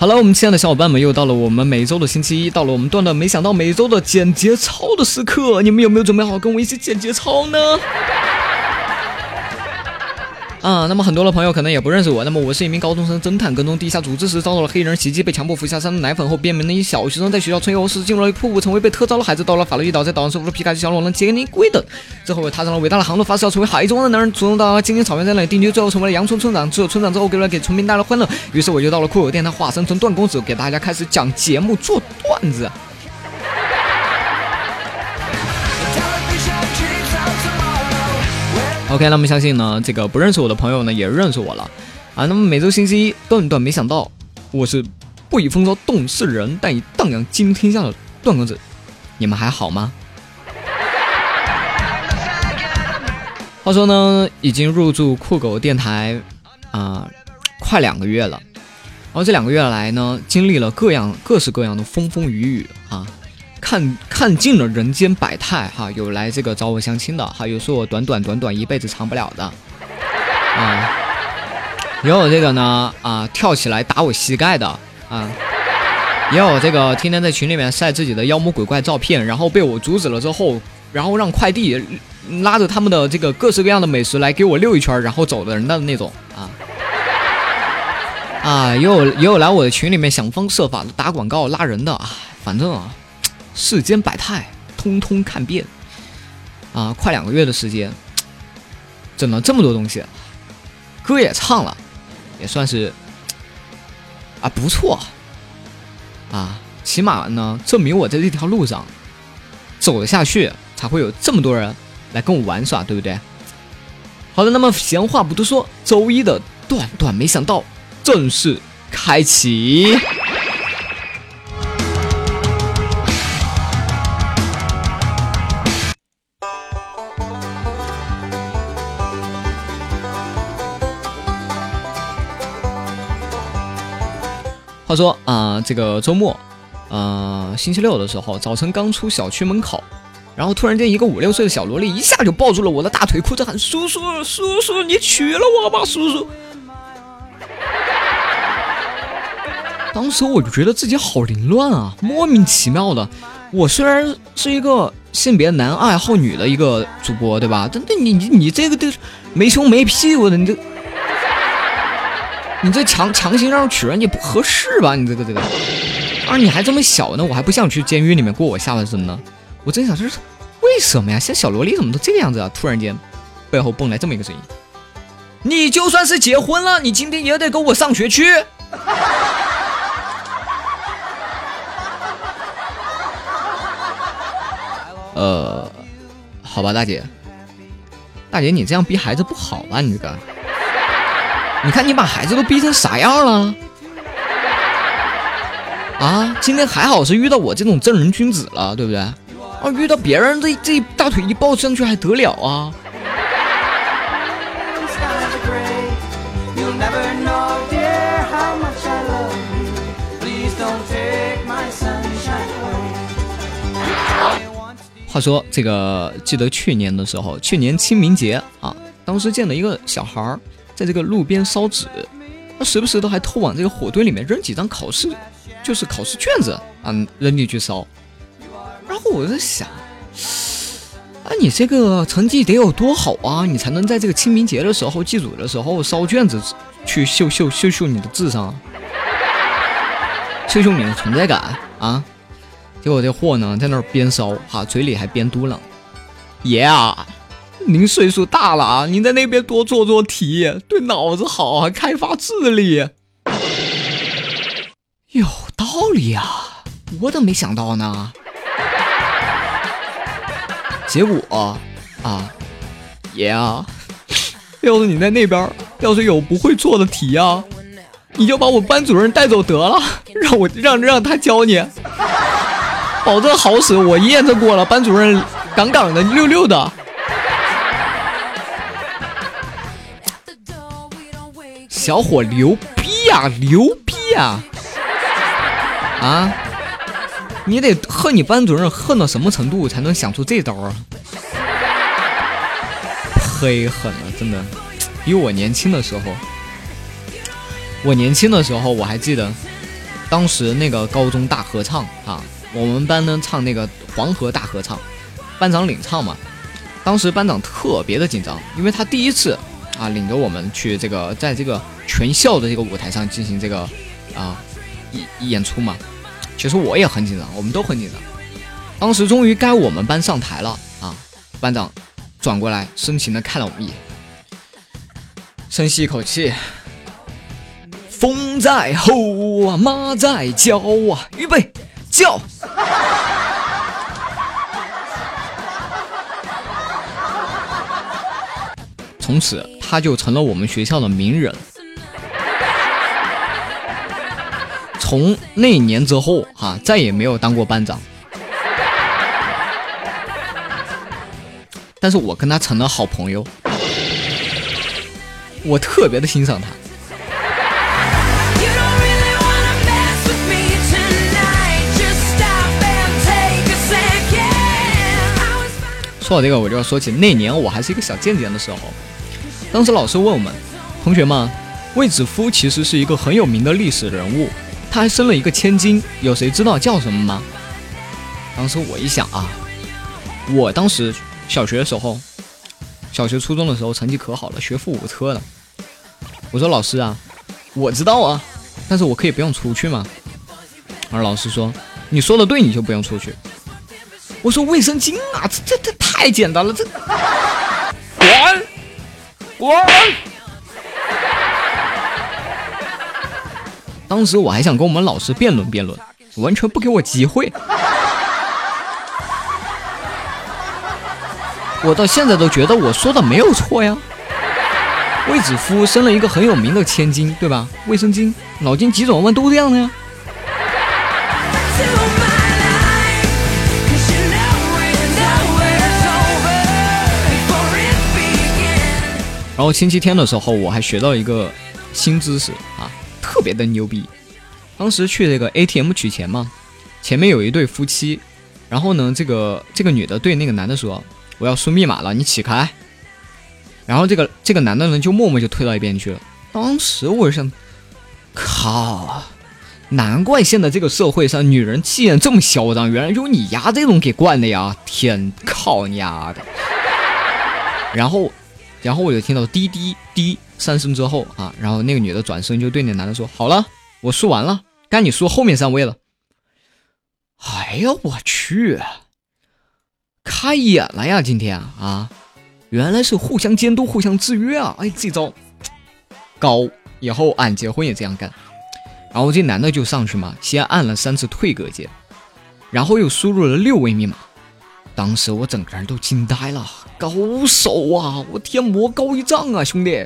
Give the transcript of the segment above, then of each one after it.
好了，我们亲爱的小伙伴们，又到了我们每周的星期一，到了我们段段没想到每周的简节操的时刻，你们有没有准备好跟我一起简节操呢？啊，那么很多的朋友可能也不认识我。那么我是一名高中生侦探，跟踪地下组织时遭到了黑人袭击，被强迫服下三的奶粉后变名的一小学生，在学校春游时进入了瀑布，成为被特招的孩子。到了法律岛，在岛上收服了皮卡丘小龙人杰尼龟等。之后我踏上了伟大的航路，发誓要成为海中的男人，主动到金金草原在那里定居，最后成为了阳春村长。只有村长之后，给了给村民带来欢乐。于是我就到了酷狗电台，化身成段公子，给大家开始讲节目做段子。OK，那么相信呢，这个不认识我的朋友呢，也认识我了啊。那么每周星期一，段段没想到，我是不以风骚动世人，但以荡漾惊天下的段公子，你们还好吗？话说呢，已经入驻酷狗电台啊，快两个月了。然后这两个月来呢，经历了各样各式各样的风风雨雨啊。看看尽了人间百态哈，有来这个找我相亲的，还有说我短短短短一辈子长不了的，啊，也有这个呢啊跳起来打我膝盖的啊，也有这个天天在群里面晒自己的妖魔鬼怪照片，然后被我阻止了之后，然后让快递拉着他们的这个各式各样的美食来给我溜一圈，然后走的人的那种啊，啊，也有也有来我的群里面想方设法打广告拉人的啊，反正啊。世间百态，通通看遍，啊，快两个月的时间，整了这么多东西，歌也唱了，也算是啊不错，啊，起码呢证明我在这条路上走得下去，才会有这么多人来跟我玩耍，对不对？好的，那么闲话不多说，周一的段段没想到正式开启。话说啊，这个周末，呃，星期六的时候，早晨刚出小区门口，然后突然间一个五六岁的小萝莉一下就抱住了我的大腿，哭着喊：“叔叔，叔叔，你娶了我吧，叔叔！”当时我就觉得自己好凌乱啊，莫名其妙的。我虽然是一个性别男爱好女的一个主播，对吧？但但你你你这个都没胸没屁股的，你这。你这强强行让娶人，你不合适吧？你这个这个，啊，你还这么小呢，我还不想去监狱里面过我下半生呢。我真想说，为什么呀？现在小萝莉怎么都这个样子啊？突然间，背后蹦来这么一个声音：你就算是结婚了，你今天也得跟我上学去。呃，好吧，大姐，大姐，你这样逼孩子不好吧？你这个。你看，你把孩子都逼成啥样了？啊，今天还好是遇到我这种正人君子了，对不对？啊，遇到别人这这大腿一抱上去还得了啊？话说这个，记得去年的时候，去年清明节啊，当时见了一个小孩儿。在这个路边烧纸，他时不时都还偷往这个火堆里面扔几张考试，就是考试卷子啊，扔进去烧。然后我在想，啊，你这个成绩得有多好啊，你才能在这个清明节的时候祭祖的时候烧卷子去秀秀秀秀你的智商，秀秀你的存在感啊？结果这货呢，在那边烧哈，嘴里还边嘟囔：“爷啊。”您岁数大了啊，您在那边多做做题，对脑子好，还开发智力。有道理啊，我怎么没想到呢？结果啊，爷啊，要是你在那边，要是有不会做的题啊，你就把我班主任带走得了，让我让让他教你，保证好使。我验证过了，班主任杠杠的，溜溜的。小伙牛逼呀，牛逼呀！啊，你得恨你班主任恨到什么程度才能想出这招啊？忒狠了，真的，比我年轻的时候，我年轻的时候我还记得，当时那个高中大合唱啊，我们班呢唱那个黄河大合唱，班长领唱嘛。当时班长特别的紧张，因为他第一次啊领着我们去这个在这个全校的这个舞台上进行这个啊演演出嘛。其实我也很紧张，我们都很紧张。当时终于该我们班上台了啊！班长转过来深情的看了我们一眼，深吸一口气。风在吼啊，马在叫啊，预备叫！从此他就成了我们学校的名人。从那年之后，哈，再也没有当过班长。但是我跟他成了好朋友，我特别的欣赏他。说到这个，我就要说起那年我还是一个小贱贱的时候。当时老师问我们同学们，卫子夫其实是一个很有名的历史人物，他还生了一个千金，有谁知道叫什么吗？当时我一想啊，我当时小学的时候，小学初中的时候成绩可好了，学富五车了。我说老师啊，我知道啊，但是我可以不用出去吗？而老师说，你说的对，你就不用出去。我说卫生巾啊，这这这太简单了，这滚滚！当时我还想跟我们老师辩论辩论，完全不给我机会。我到现在都觉得我说的没有错呀。卫子夫生了一个很有名的千金，对吧？卫生巾、脑筋急转弯都这样的呀。然后星期天的时候，我还学到一个新知识啊，别的牛逼。当时去这个 ATM 取钱嘛，前面有一对夫妻，然后呢，这个这个女的对那个男的说：“我要输密码了，你起开。”然后这个这个男的呢，就默默就退到一边去了。当时我就想，靠，难怪现在这个社会上女人气焰这么嚣张，原来就你丫这种给惯的呀！天靠你丫的！然后。然后我就听到滴滴滴三声之后啊，然后那个女的转身就对那男的说：“好了，我输完了，该你输后面三位了。”哎呀，我去，开眼了呀！今天啊，原来是互相监督、互相制约啊！哎，这招高，以后俺结婚也这样干。然后这男的就上去嘛，先按了三次退格键，然后又输入了六位密码。当时我整个人都惊呆了，高手啊！我天，魔高一丈啊，兄弟！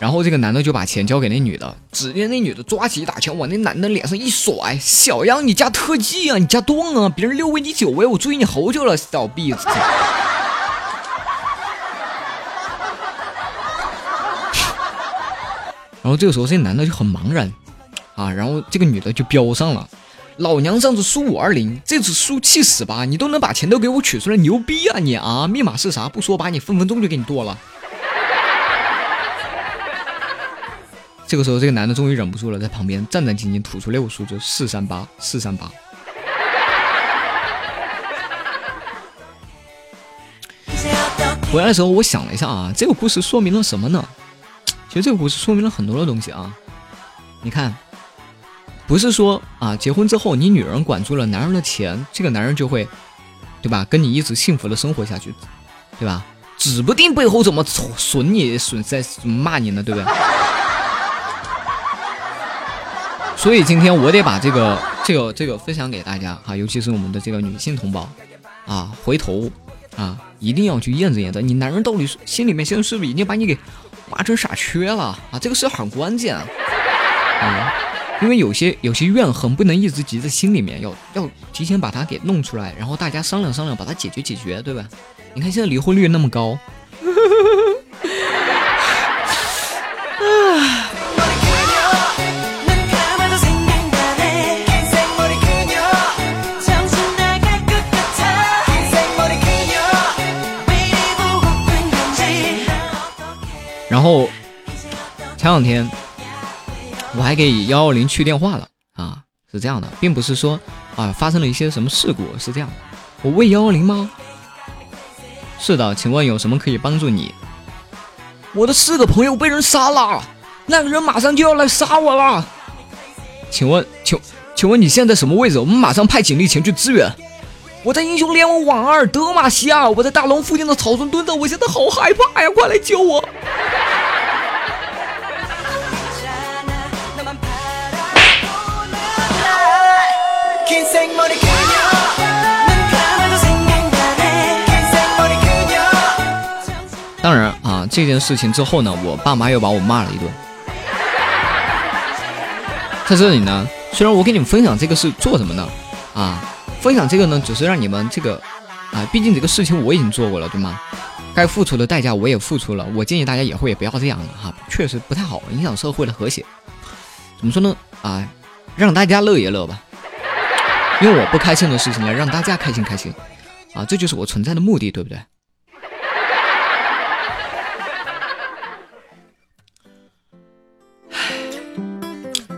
然后这个男的就把钱交给那女的，只见那女的抓起一打枪往那男的脸上一甩：“小样，你加特技啊？你加段啊？别人六位你九位，我追你好久了，小逼子！” 然后这个时候这男的就很茫然啊，然后这个女的就飙上了。老娘上次输五二零，这次输七十八，你都能把钱都给我取出来，牛逼啊你啊！密码是啥？不说，把你分分钟就给你剁了。这个时候，这个男的终于忍不住了，在旁边战战兢兢吐出六个数字：四三八，四三八。回来的时候，我想了一下啊，这个故事说明了什么呢？其实这个故事说明了很多的东西啊，你看。不是说啊，结婚之后你女人管住了男人的钱，这个男人就会，对吧？跟你一直幸福的生活下去，对吧？指不定背后怎么损你、损在骂你呢，对不对？所以今天我得把这个、这个、这个分享给大家哈，尤其是我们的这个女性同胞啊，回头啊，一定要去验证验证，你男人到底是心里面现在是不是已经把你给骂成傻缺了啊？这个事很关键啊。因为有些有些怨恨不能一直积在心里面，要要提前把它给弄出来，然后大家商量商量，把它解决解决，对吧？你看现在离婚率那么高。然后前两天。我还给幺幺零去电话了啊，是这样的，并不是说啊发生了一些什么事故，是这样，我喂幺幺零吗？是的，请问有什么可以帮助你？我的四个朋友被人杀了，那个人马上就要来杀我了。请问，请请问你现在什么位置？我们马上派警力前去支援。我在英雄联盟网二德玛西亚，我在大龙附近的草丛蹲着，我现在好害怕呀！快来救我！当然啊，这件事情之后呢，我爸妈又把我骂了一顿。在这里呢，虽然我给你们分享这个是做什么呢？啊，分享这个呢，只是让你们这个啊，毕竟这个事情我已经做过了，对吗？该付出的代价我也付出了。我建议大家以后也不要这样了哈，确实不太好，影响社会的和谐。怎么说呢？啊，让大家乐一乐吧，用我不开心的事情来让大家开心开心，啊，这就是我存在的目的，对不对？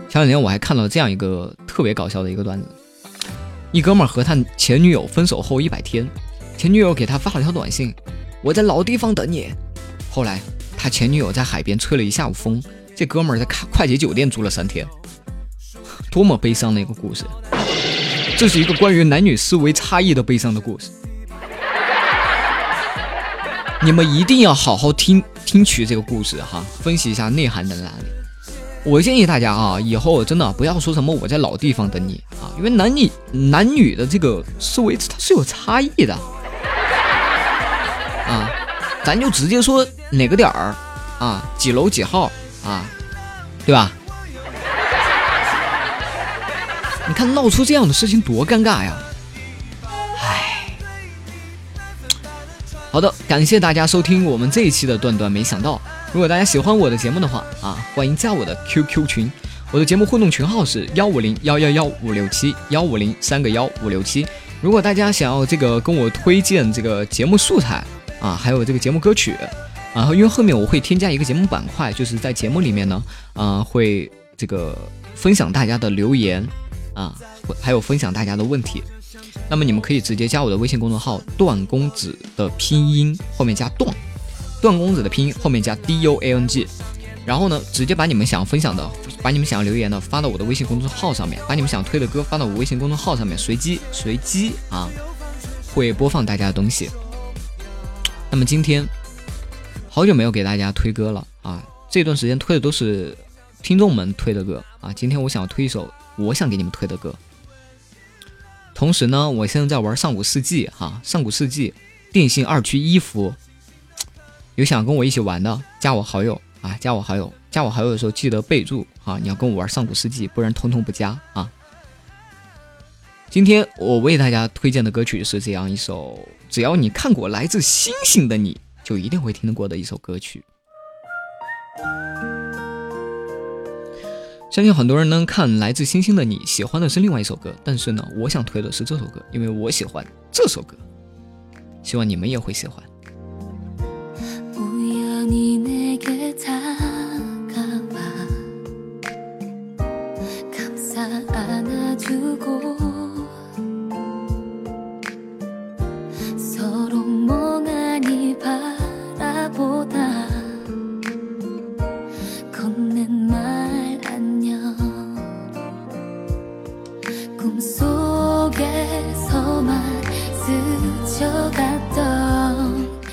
前两天我还看到这样一个特别搞笑的一个段子，一哥们儿和他前女友分手后一百天，前女友给他发了条短信：“我在老地方等你。”后来他前女友在海边吹了一下午风，这哥们儿在快快捷酒店住了三天，多么悲伤的一个故事！这是一个关于男女思维差异的悲伤的故事，你们一定要好好听听取这个故事哈，分析一下内涵在哪里。我建议大家啊，以后真的不要说什么我在老地方等你啊，因为男女男女的这个思维它是有差异的啊，咱就直接说哪个点儿啊，几楼几号啊，对吧？你看闹出这样的事情多尴尬呀！唉，好的，感谢大家收听我们这一期的段段没想到。如果大家喜欢我的节目的话啊，欢迎加我的 QQ 群，我的节目互动群号是幺五零幺幺幺五六七幺五零三个幺五六七。如果大家想要这个跟我推荐这个节目素材啊，还有这个节目歌曲然啊，因为后面我会添加一个节目板块，就是在节目里面呢，啊，会这个分享大家的留言啊，还有分享大家的问题。那么你们可以直接加我的微信公众号“段公子”的拼音后面加“段”。段公子的拼音后面加 D U A N G，然后呢，直接把你们想要分享的，把你们想要留言的发到我的微信公众号上面，把你们想推的歌发到我微信公众号上面，随机随机啊，会播放大家的东西。那么今天好久没有给大家推歌了啊，这段时间推的都是听众们推的歌啊，今天我想要推一首我想给你们推的歌。同时呢，我现在在玩上古世纪哈，上古世纪电信二区一服。有想跟我一起玩的，加我好友啊！加我好友，加我好友的时候记得备注啊！你要跟我玩上古世纪，不然通通不加啊！今天我为大家推荐的歌曲是这样一首，只要你看过《来自星星的你》，就一定会听得过的一首歌曲。相信很多人呢看《来自星星的你》，喜欢的是另外一首歌，但是呢，我想推的是这首歌，因为我喜欢这首歌，希望你们也会喜欢。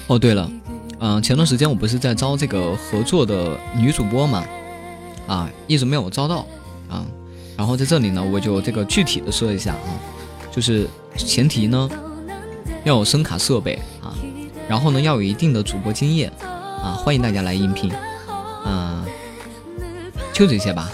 哦，对了。嗯，前段时间我不是在招这个合作的女主播嘛，啊，一直没有招到。然后在这里呢，我就这个具体的说一下啊，就是前提呢要有声卡设备啊，然后呢要有一定的主播经验啊，欢迎大家来应聘，啊，就这些吧。